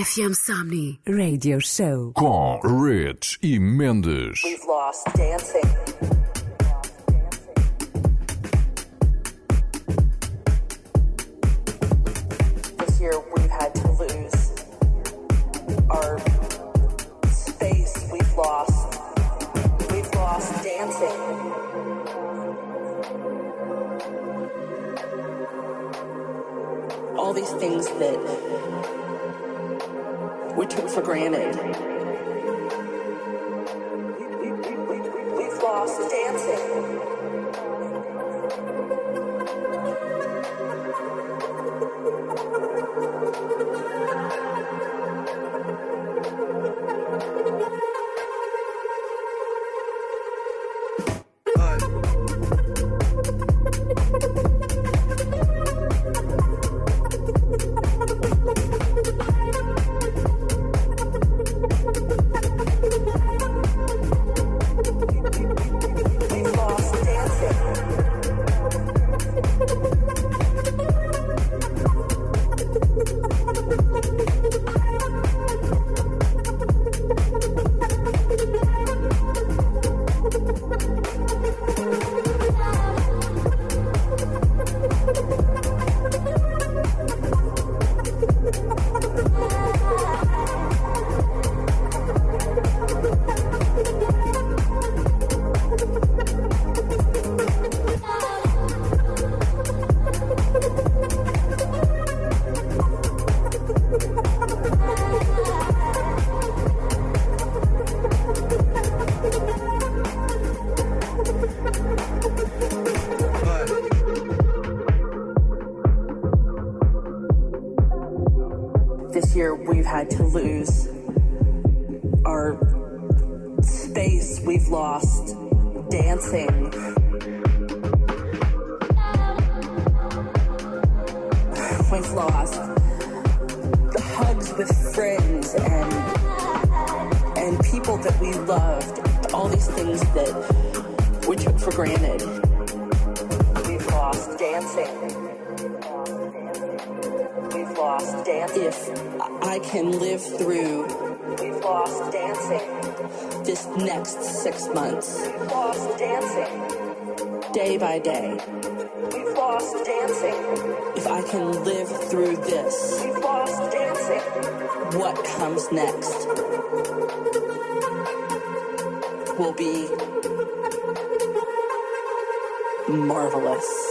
RFM Somni Radio Show com Rich e Mendes. We've lost dancing. By day, we've lost dancing. If I can live through this, we've lost dancing. What comes next will be marvelous.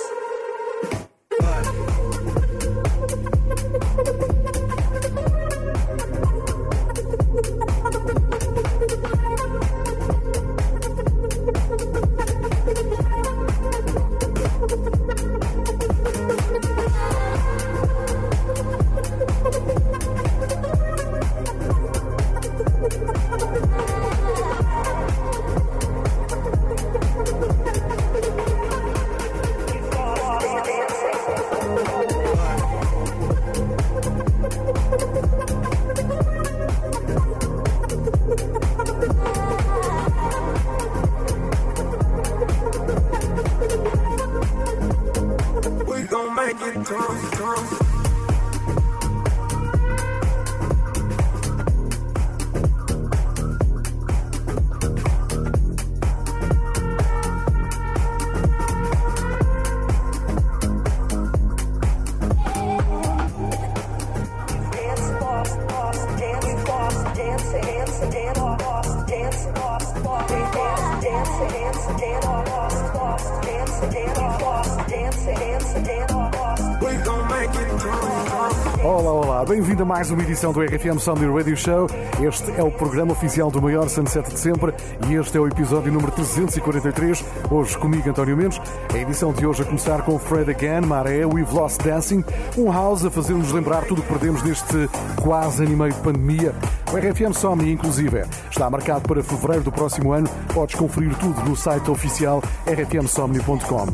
Mais uma edição do RFM Somni Radio Show. Este é o programa oficial do maior sunset de sempre e este é o episódio número 343. Hoje comigo, António Mendes. A edição de hoje a começar com Fred Again, Maré, We've Lost Dancing, um house a fazer-nos lembrar tudo o que perdemos neste quase ano e meio de pandemia. O RFM Somni, inclusive, está marcado para fevereiro do próximo ano. Podes conferir tudo no site oficial rfmsomni.com.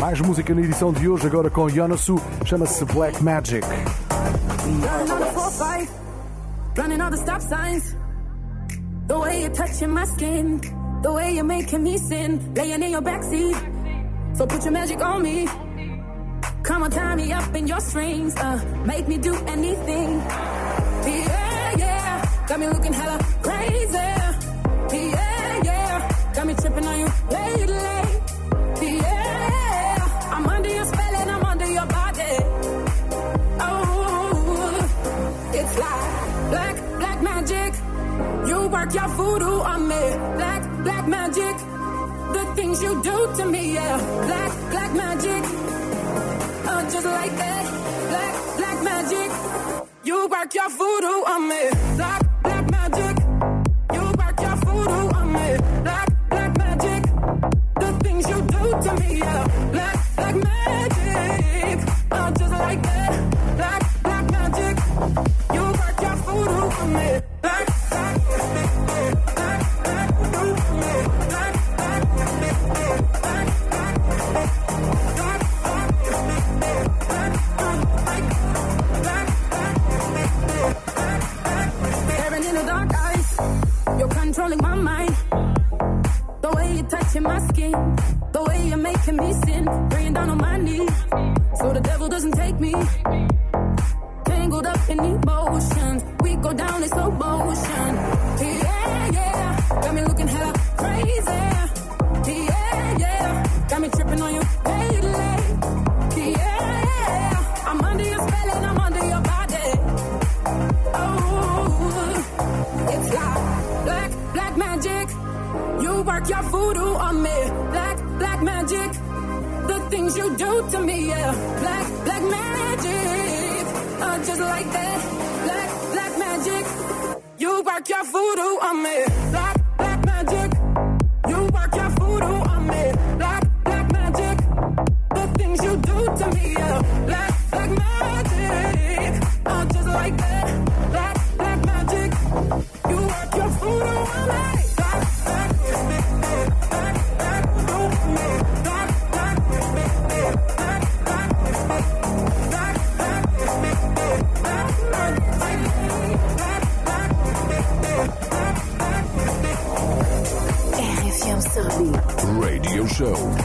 Mais música na edição de hoje, agora com Yonasu, chama-se Black Magic. fight, running all the stop signs. The way you're touching my skin, the way you're making me sin, laying in your backseat. So put your magic on me. Come on, tie me up in your strings, uh, make me do anything. Yeah, yeah, got me looking hella crazy. You work your voodoo on me. Black, black magic. The things you do to me, yeah. Black, black magic. Uh, just like that. Black, black magic. You work your voodoo on me. Black, show.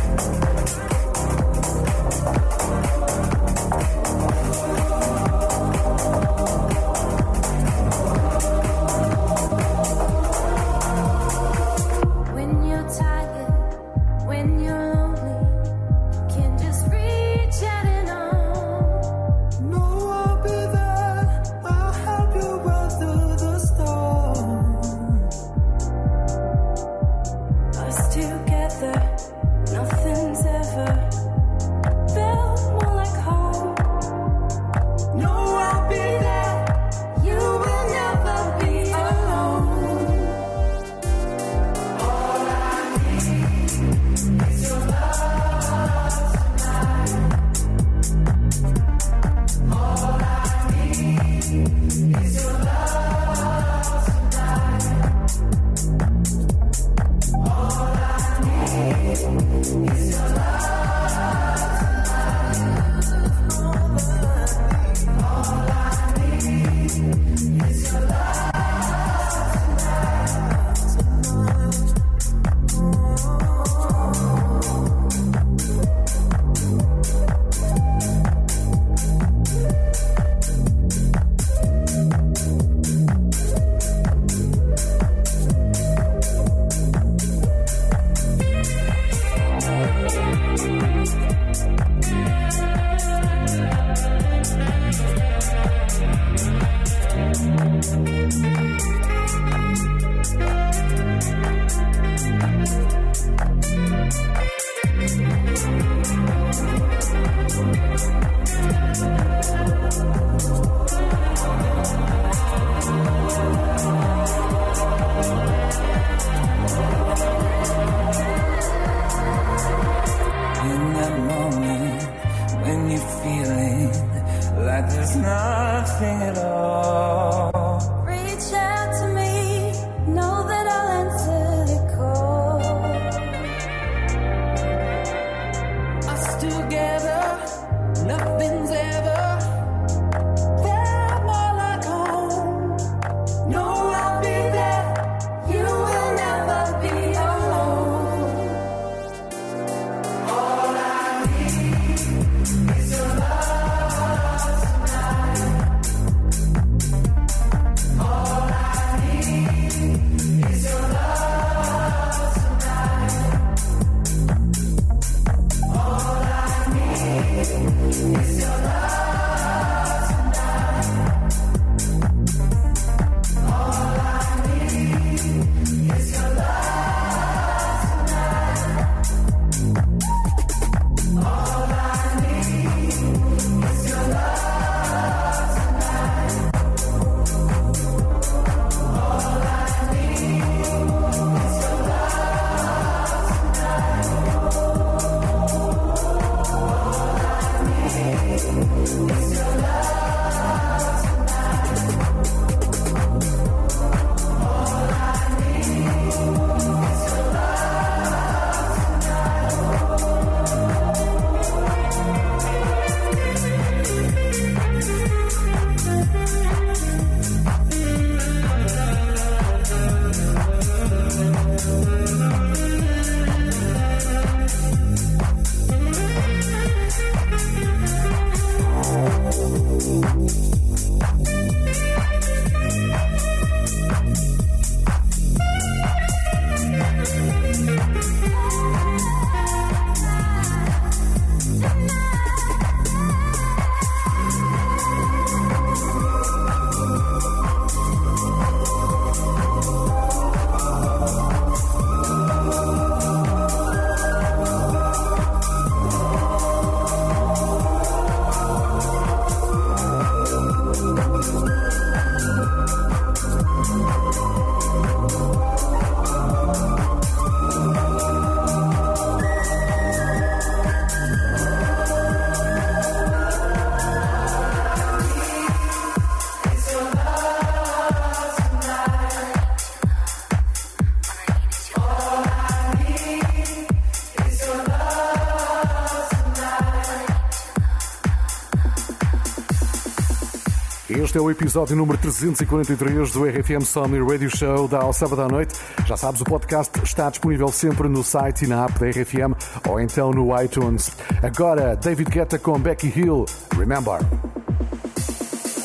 É o episódio número 343 do RFM Somni Radio Show da ao sábado à noite. Já sabes, o podcast está disponível sempre no site e na app da RFM ou então no iTunes. Agora, David Guetta com Becky Hill. Remember.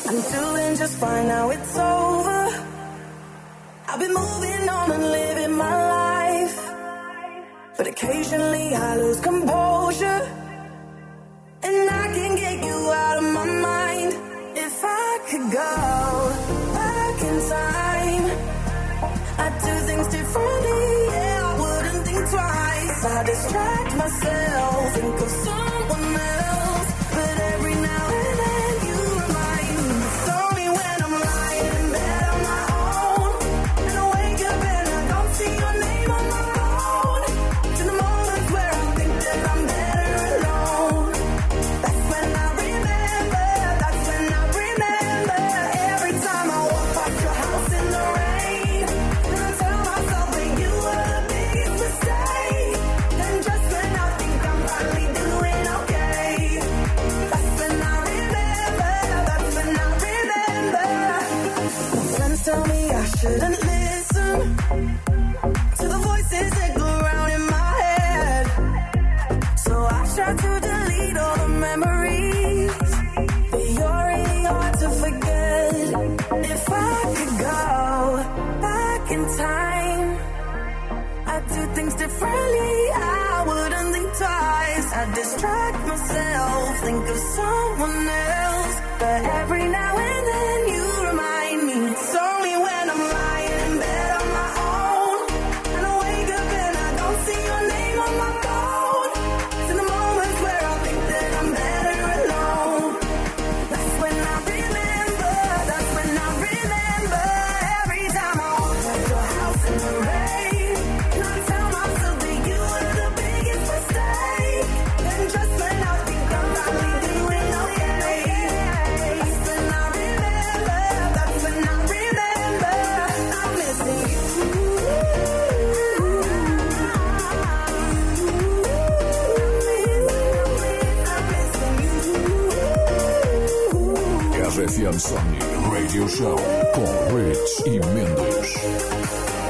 I'm doing just fine now, it's all start Refianzani Radio Show con Rich y Mendes.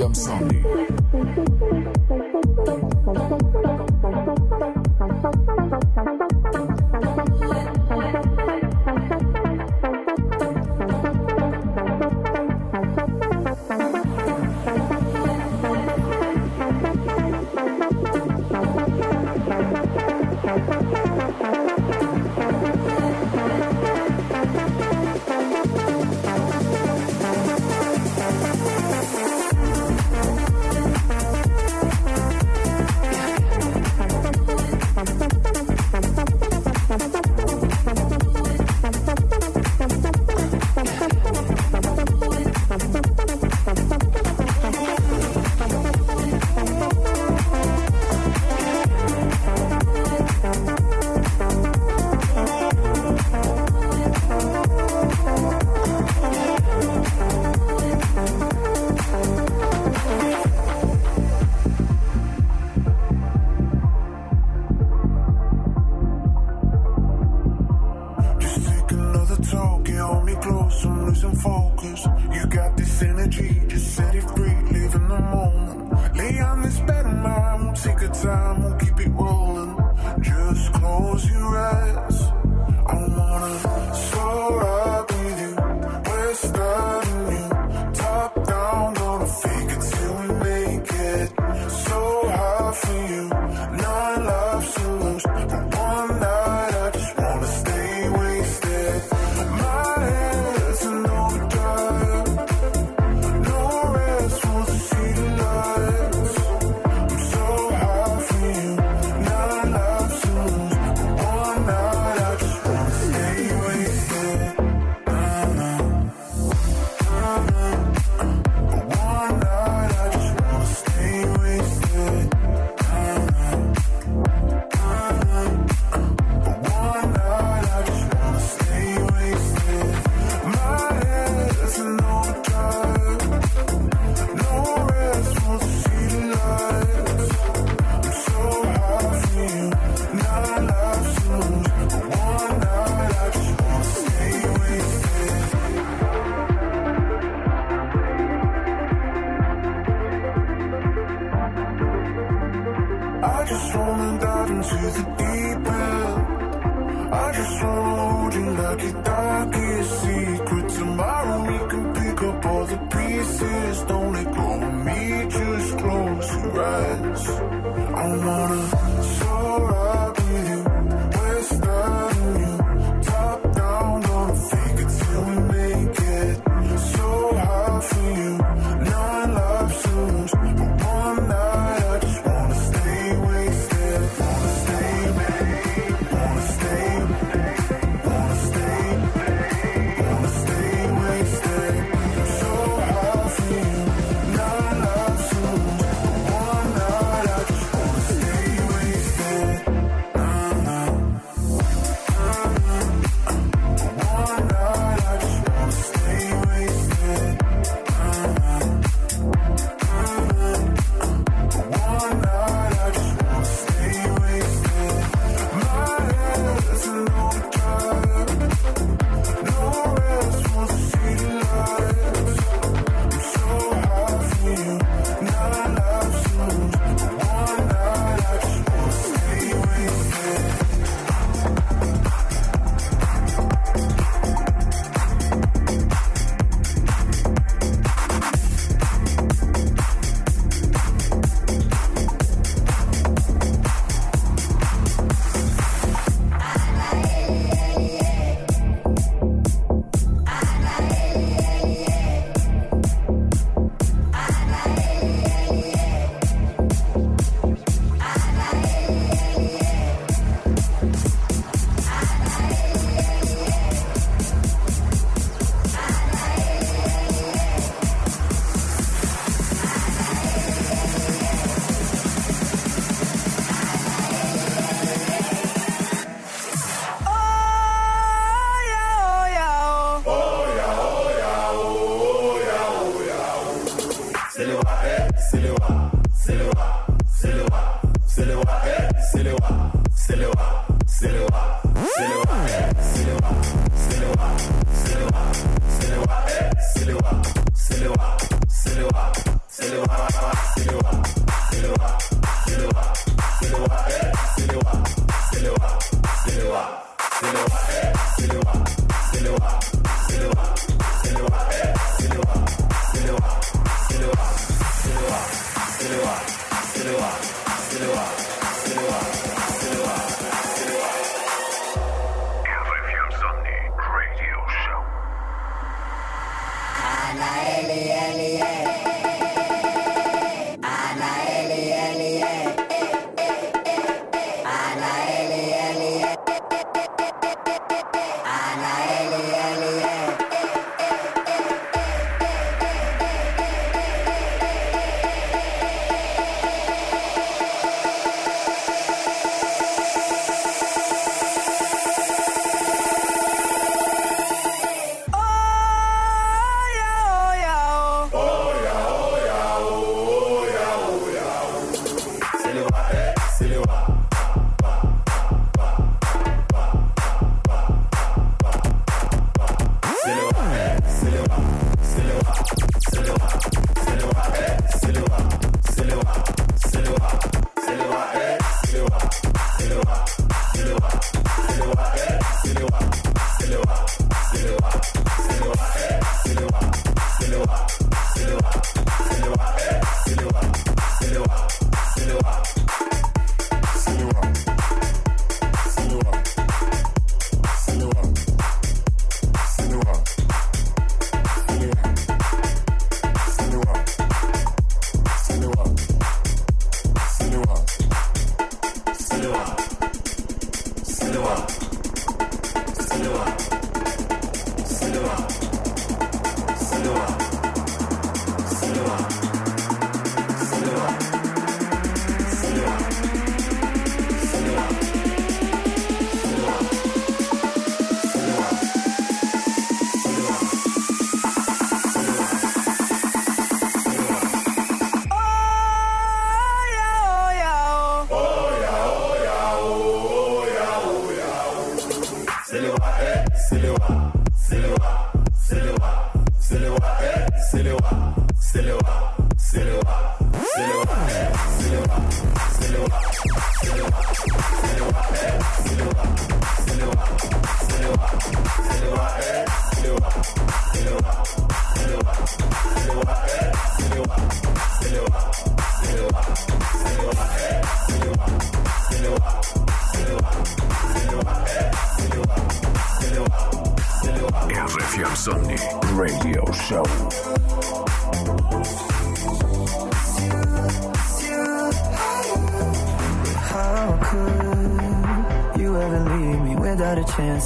i'm son.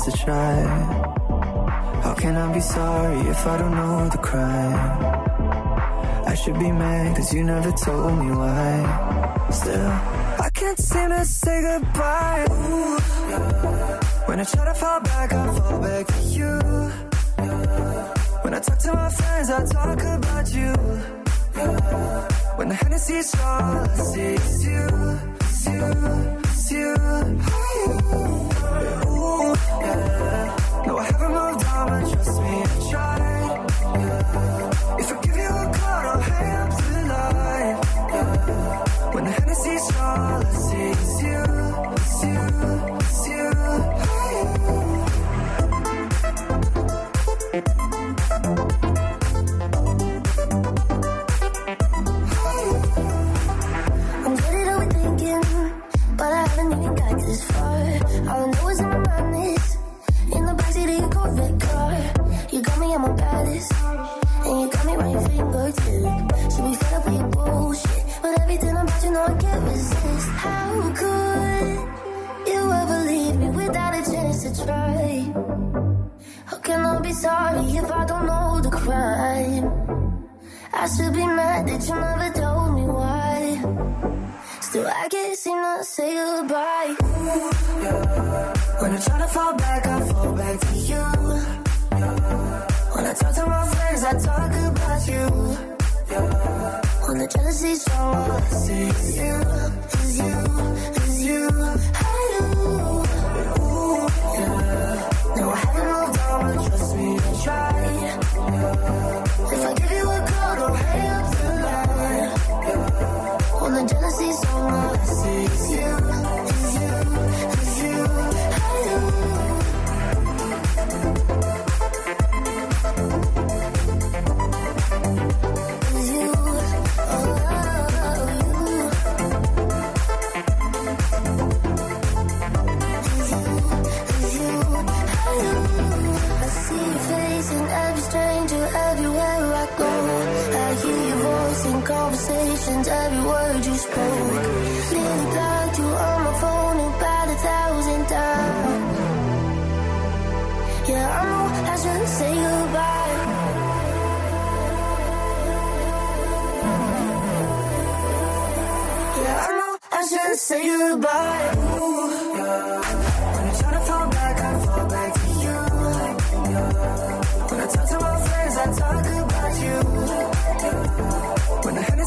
To try? How can I be sorry if I don't know the crime? I should be mad cause you never told me why. Still, I can't seem to say goodbye. Ooh. When I try to fall back, I fall back to you. When I talk to my friends, I talk about you. When the Hennessy's all I see you, is you, is you. Yeah. No, I haven't moved on, but trust me, I tried. If I give you a call, I'll hang up. When the Hennessy's see you, is you, is you. I should be mad that you never told me why. Still, I can't seem to say goodbye. When I try to fall back, I fall back to you. When I talk to my friends, I talk about you. When the jealousy's strong, I see is you, is you, is you. I do. No, I haven't moved on, but trust me, I tried. If I give The jealousy's strong, all conversations, every word you spoke. Nearly blocked you on my phone about a thousand times. Yeah, I know I shouldn't say goodbye. Yeah, I know I shouldn't say goodbye. Ooh, yeah. When I try to fall back, I fall back to you. When I talk to my friends, I talk about you. When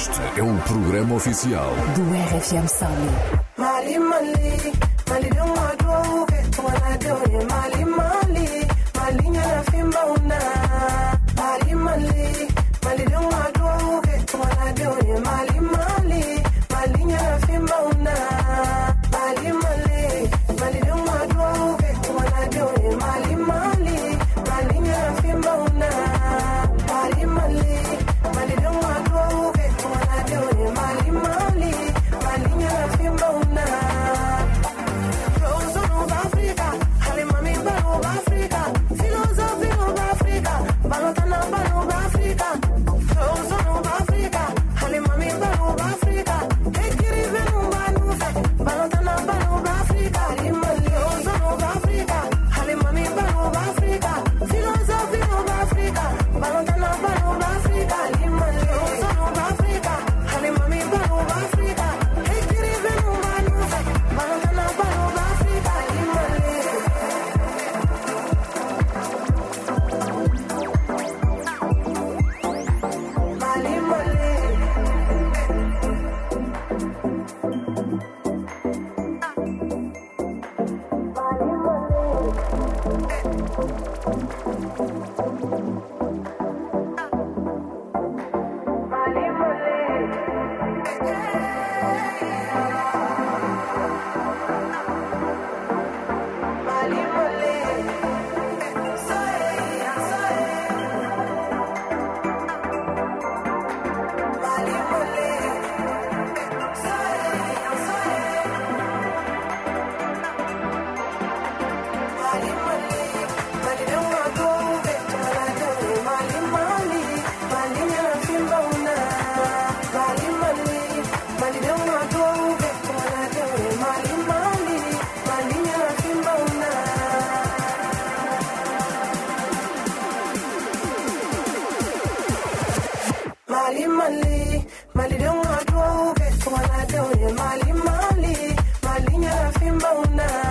Este é o programa oficial Do RFM Somni. mali mali mali don adua uke kuma na mali mali mali nyara fimba una.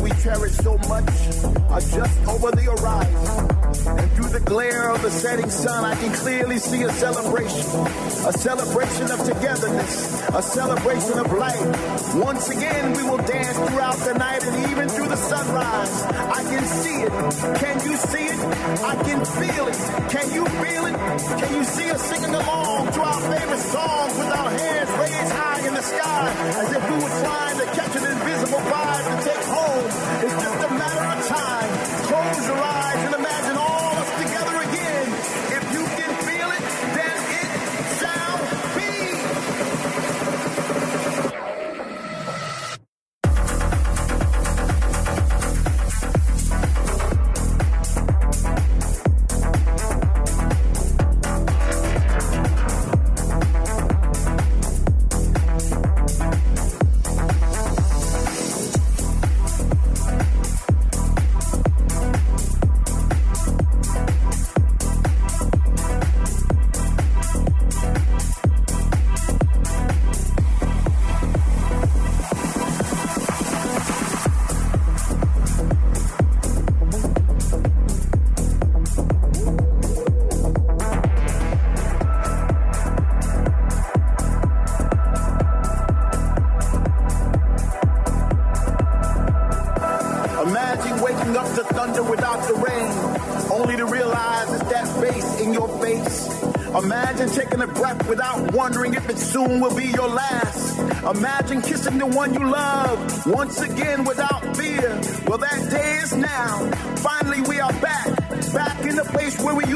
we cherish so much are just over the horizon. And through the glare of the setting sun, I can clearly see a celebration. A celebration of togetherness, a celebration of life. Once again, we will dance throughout the night and even through the sunrise. I can see it. Can you see it? I can feel it. Can you feel it? Can you see us singing along to our favorite songs with our hands raised high in the sky as if we were flying?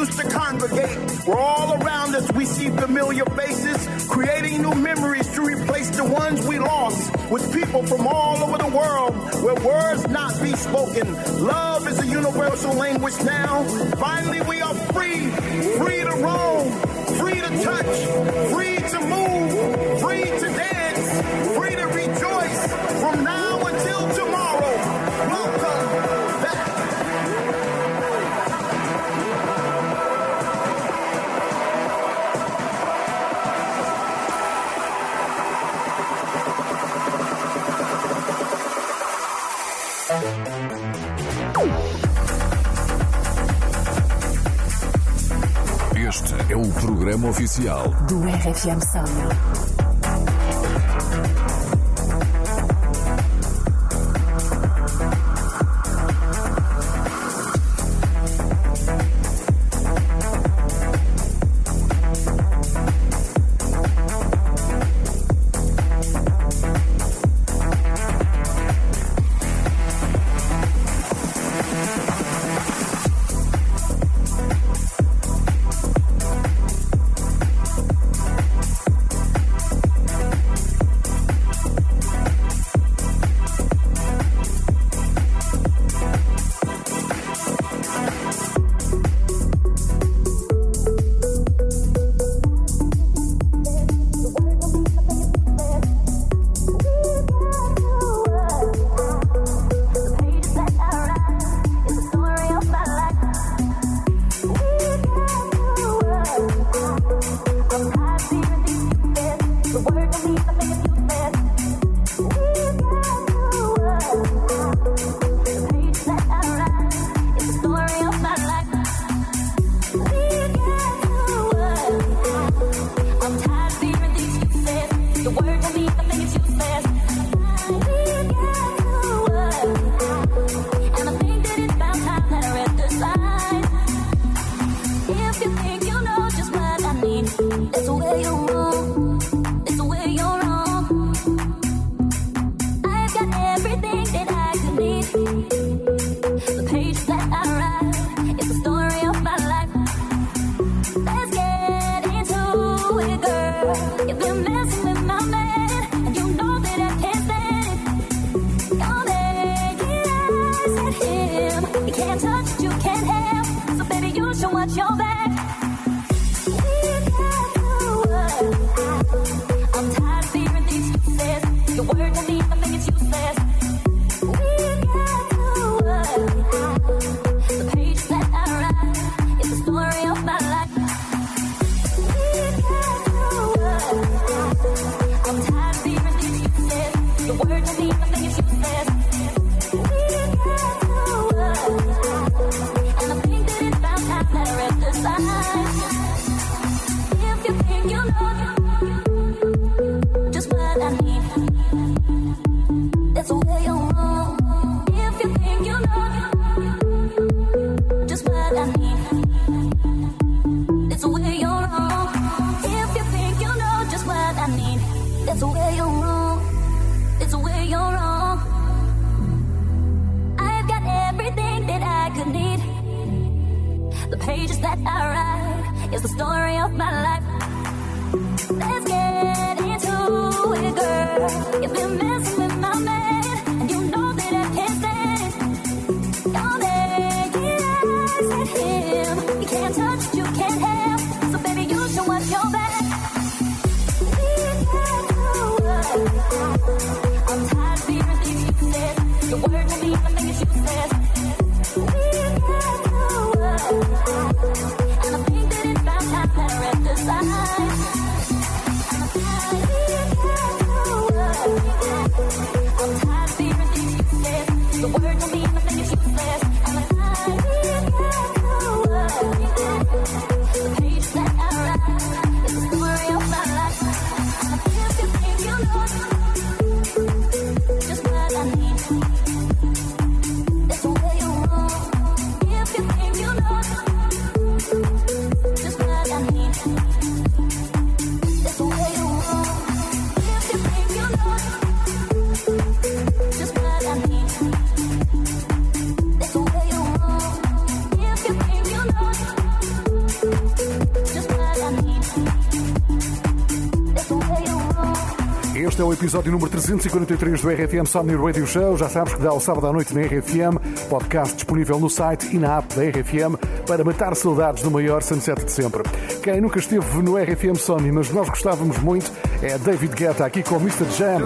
Used to congregate. Where all around us we see familiar faces, creating new memories to replace the ones we lost with people from all over the world where words not be spoken. Love is a universal language now. Finally, we are free, free to roam, free to touch, free to move, free to dance, é o programa oficial do RFM Sound. Just what I need. That's the way you want. episódio número 343 do RFM Somni Radio Show. Já sabes que dá o sábado à noite na RFM. Podcast disponível no site e na app da RFM para matar saudades do maior sunset de sempre. Quem nunca esteve no RFM Somni, mas nós gostávamos muito, é David Guetta aqui com Mr. Jam.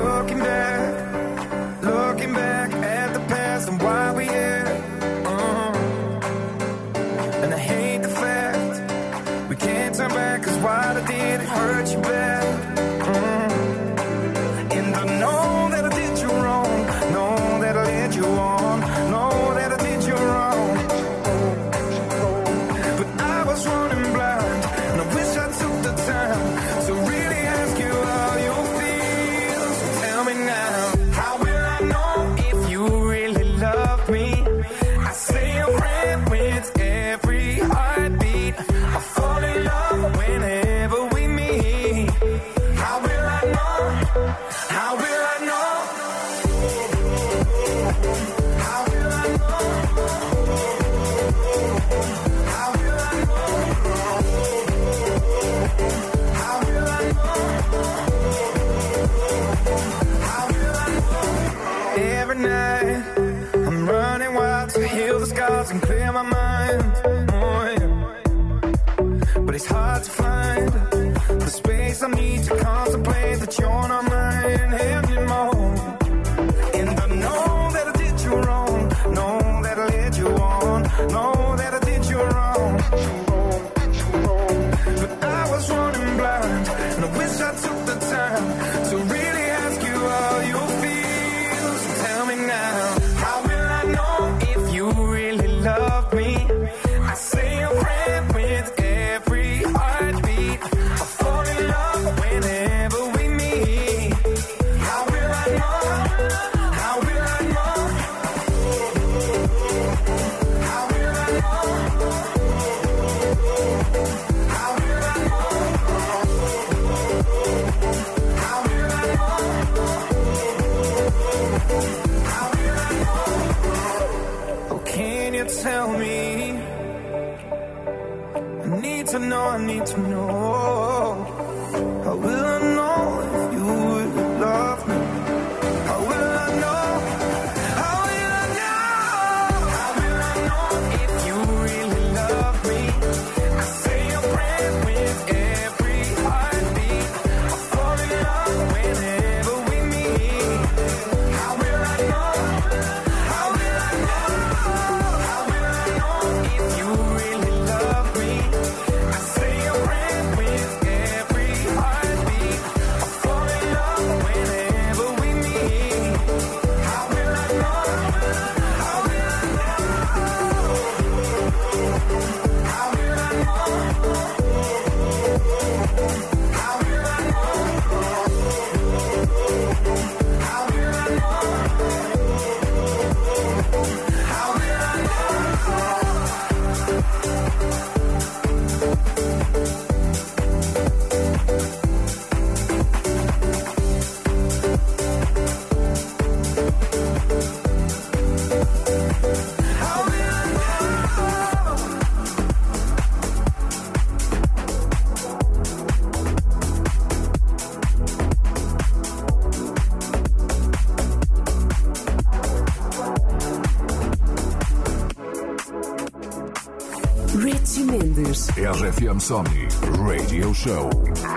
Fiam Somnii Radio Show.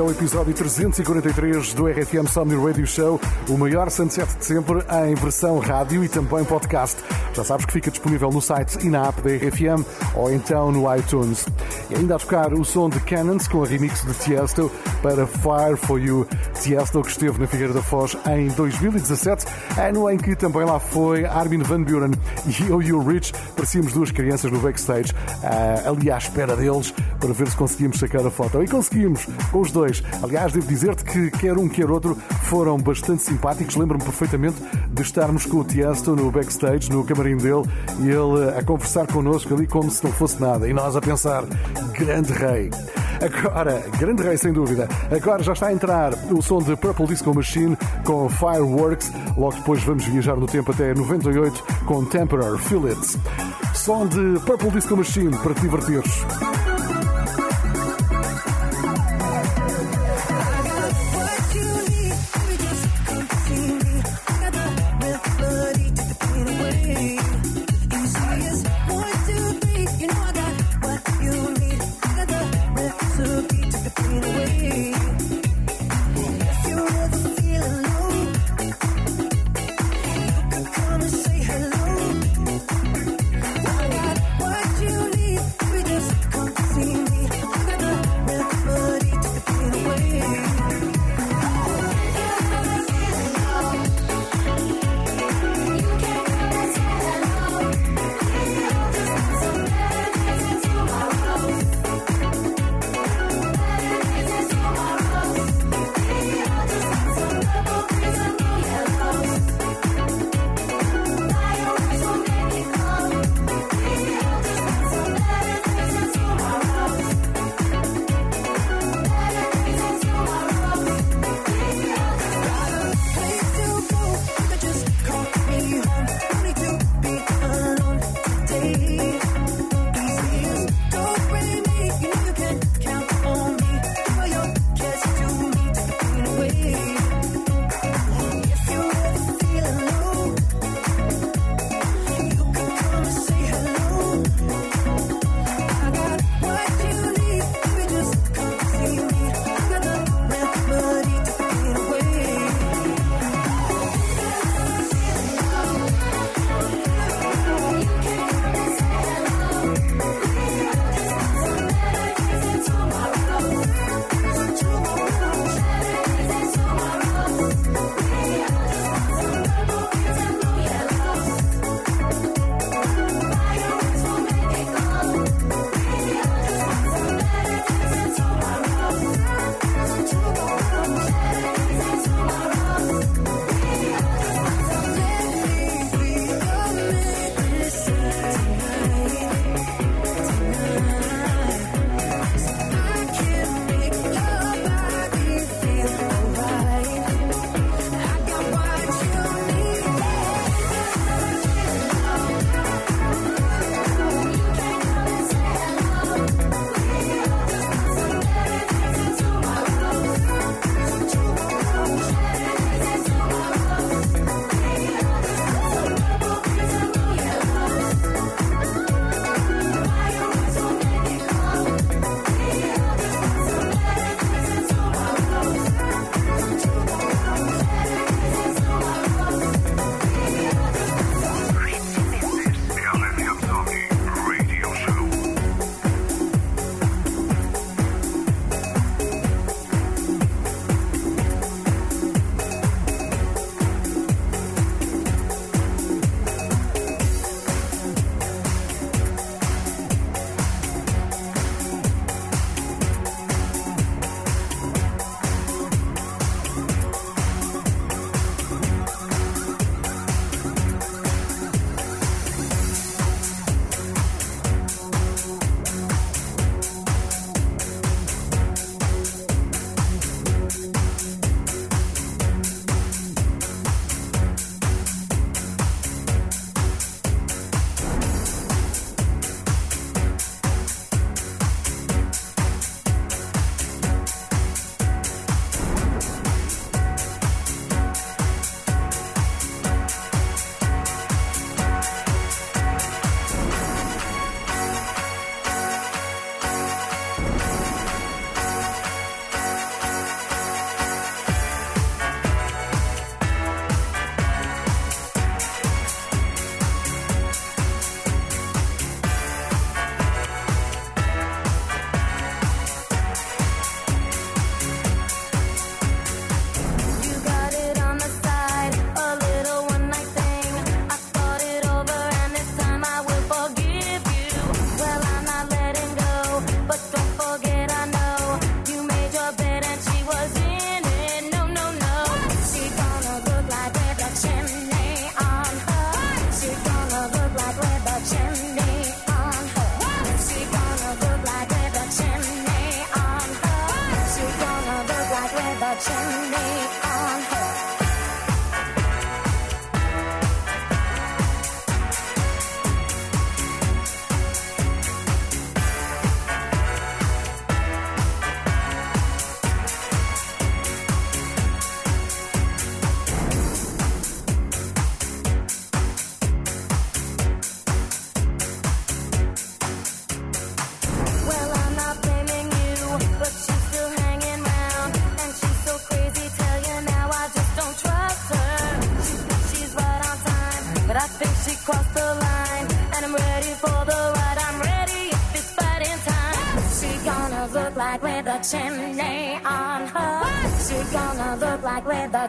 É o episódio 343 do RFM Somni Radio Show, o maior sunset de sempre em versão rádio e também podcast. Já sabes que fica disponível no site e na app da RFM ou então no iTunes. E ainda a tocar o som de Cannons com a remix de Tiesto para Fire For You. Tiesto que esteve na Figueira da Foz em 2017, ano em que também lá foi Armin Van Buren e eu e o Rich parecíamos duas crianças no backstage, uh, ali à espera deles para ver se conseguimos sacar a foto. E conseguimos os dois. Aliás, devo dizer-te que quer um, quer outro foram bastante simpáticos. Lembro-me perfeitamente de estarmos com o Tiesto no backstage, no camarim dele, e ele a conversar connosco ali como se não fosse nada. E nós a pensar, grande rei. Agora, grande rei sem dúvida. Agora já está a entrar o som de Purple Disco Machine com Fireworks. Logo depois vamos viajar no tempo até 98 com Temporary It. Som de Purple Disco Machine para te divertires.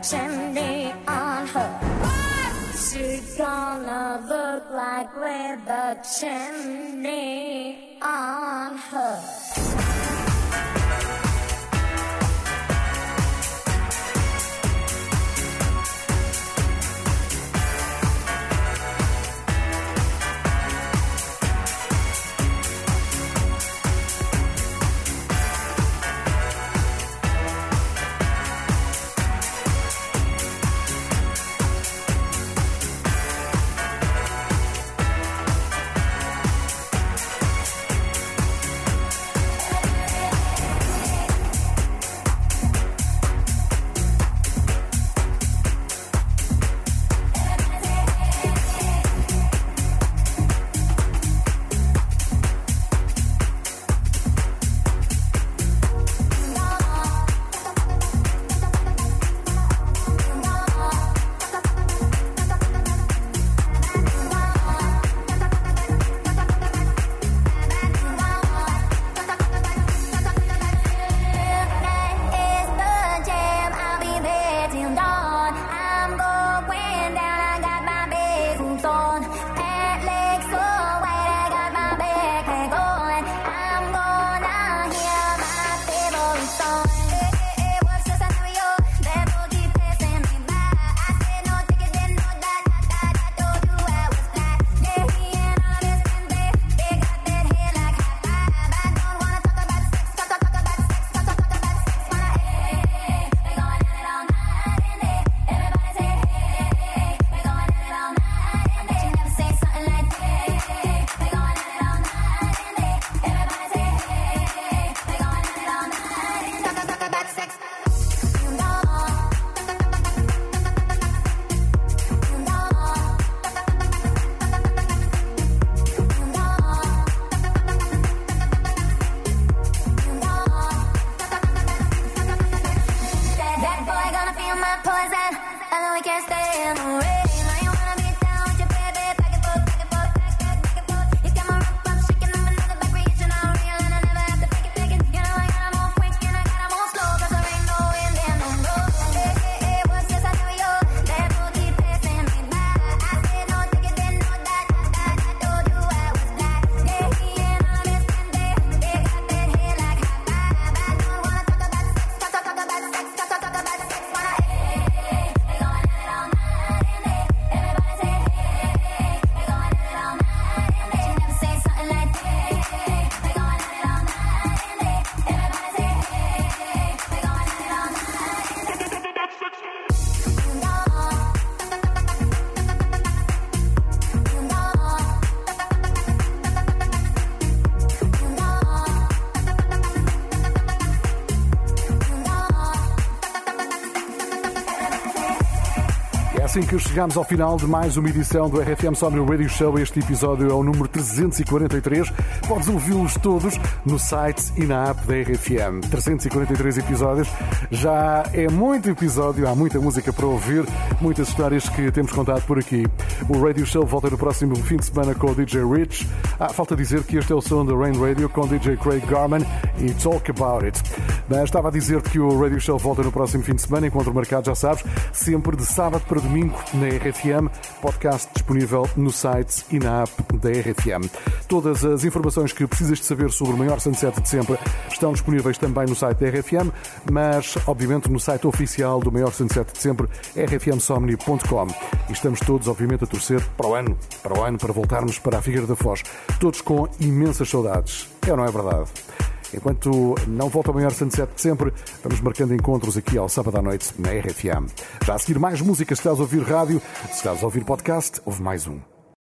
Like with a assim que chegamos ao final de mais uma edição do RFM Somni Radio Show. Este episódio é o número 343. Podes ouvi-los todos no site e na app da RFM. 343 episódios. Já é muito episódio, há muita música para ouvir, muitas histórias que temos contado por aqui. O Radio Show volta no próximo fim de semana com o DJ Rich. Ah, falta dizer que este é o som da Rain Radio com o DJ Craig Garman e Talk About It. Mas estava a dizer que o Radio Show volta no próximo fim de semana, encontro marcado, já sabes, sempre de sábado para domingo na RFM. Podcast disponível no site e na app da RFM. Todas as informações que precisas de saber sobre o maior sunset de sempre estão disponíveis também no site da RFM, mas obviamente no site oficial do maior sunset de sempre, rfmsomni.com. E estamos todos, obviamente, a torcer para o ano, para o ano, para voltarmos para a Figueira da Foz. Todos com imensas saudades. É ou não é verdade? Enquanto não volta ao maior sunset de sempre, vamos marcando encontros aqui ao sábado à noite na RFM. Já a seguir mais músicas, se estás a ouvir rádio, se estás a ouvir podcast, houve mais um.